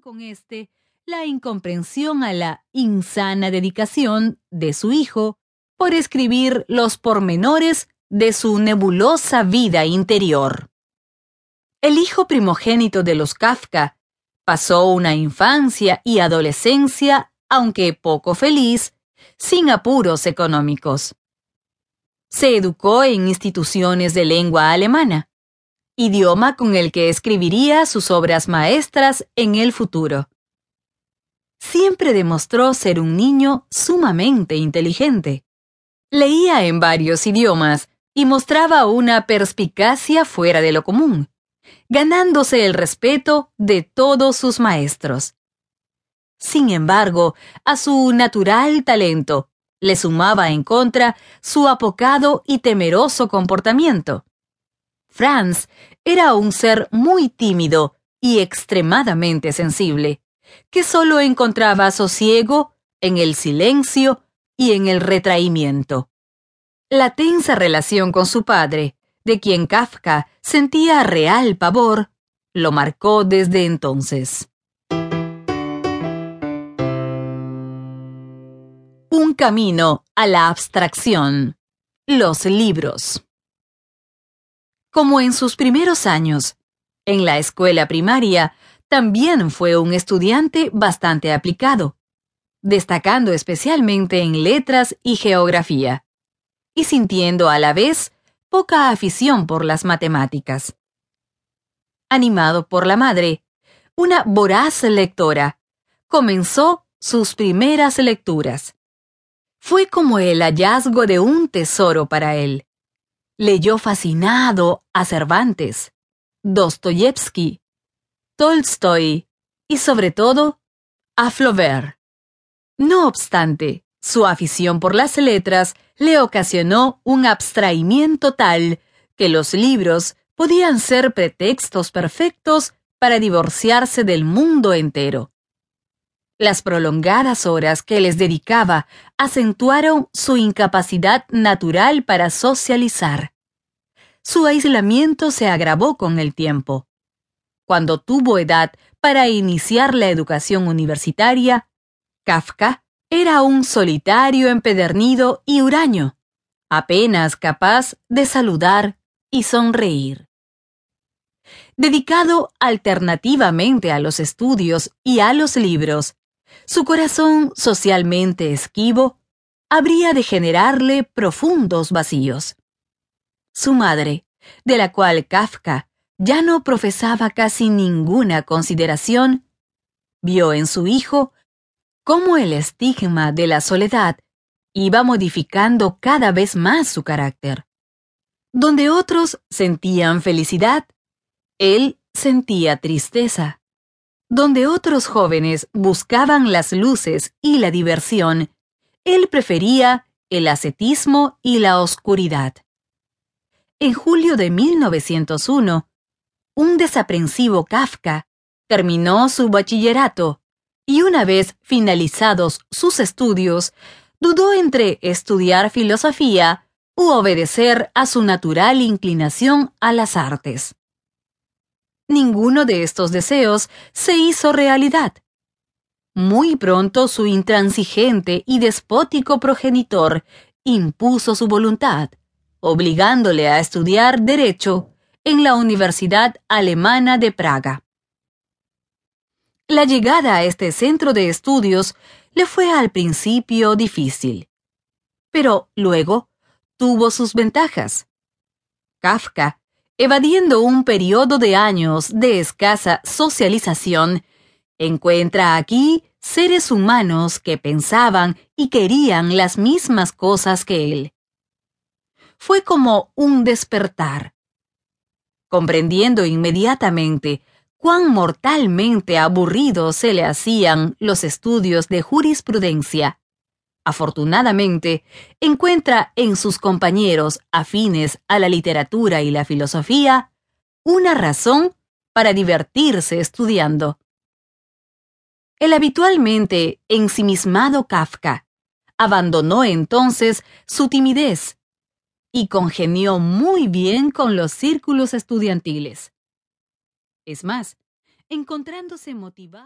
con este la incomprensión a la insana dedicación de su hijo por escribir los pormenores de su nebulosa vida interior. El hijo primogénito de los Kafka pasó una infancia y adolescencia, aunque poco feliz, sin apuros económicos. Se educó en instituciones de lengua alemana, idioma con el que escribiría sus obras maestras en el futuro. Siempre demostró ser un niño sumamente inteligente. Leía en varios idiomas y mostraba una perspicacia fuera de lo común, ganándose el respeto de todos sus maestros. Sin embargo, a su natural talento le sumaba en contra su apocado y temeroso comportamiento. Franz era un ser muy tímido y extremadamente sensible, que solo encontraba sosiego en el silencio y en el retraimiento. La tensa relación con su padre, de quien Kafka sentía real pavor, lo marcó desde entonces. Un camino a la abstracción. Los libros. Como en sus primeros años, en la escuela primaria, también fue un estudiante bastante aplicado, destacando especialmente en letras y geografía, y sintiendo a la vez poca afición por las matemáticas. Animado por la madre, una voraz lectora, comenzó sus primeras lecturas fue como el hallazgo de un tesoro para él. Leyó fascinado a Cervantes, Dostoyevsky, Tolstoy y sobre todo a Flaubert. No obstante, su afición por las letras le ocasionó un abstraimiento tal que los libros podían ser pretextos perfectos para divorciarse del mundo entero. Las prolongadas horas que les dedicaba acentuaron su incapacidad natural para socializar. Su aislamiento se agravó con el tiempo. Cuando tuvo edad para iniciar la educación universitaria, Kafka era un solitario empedernido y huraño, apenas capaz de saludar y sonreír. Dedicado alternativamente a los estudios y a los libros, su corazón socialmente esquivo habría de generarle profundos vacíos. Su madre, de la cual Kafka ya no profesaba casi ninguna consideración, vio en su hijo cómo el estigma de la soledad iba modificando cada vez más su carácter. Donde otros sentían felicidad, él sentía tristeza. Donde otros jóvenes buscaban las luces y la diversión, él prefería el ascetismo y la oscuridad. En julio de 1901, un desaprensivo Kafka terminó su bachillerato y una vez finalizados sus estudios, dudó entre estudiar filosofía u obedecer a su natural inclinación a las artes. Ninguno de estos deseos se hizo realidad. Muy pronto su intransigente y despótico progenitor impuso su voluntad, obligándole a estudiar Derecho en la Universidad Alemana de Praga. La llegada a este centro de estudios le fue al principio difícil, pero luego tuvo sus ventajas. Kafka evadiendo un periodo de años de escasa socialización, encuentra aquí seres humanos que pensaban y querían las mismas cosas que él. Fue como un despertar. Comprendiendo inmediatamente cuán mortalmente aburridos se le hacían los estudios de jurisprudencia, afortunadamente, encuentra en sus compañeros afines a la literatura y la filosofía una razón para divertirse estudiando. El habitualmente ensimismado Kafka abandonó entonces su timidez y congenió muy bien con los círculos estudiantiles. Es más, encontrándose motivado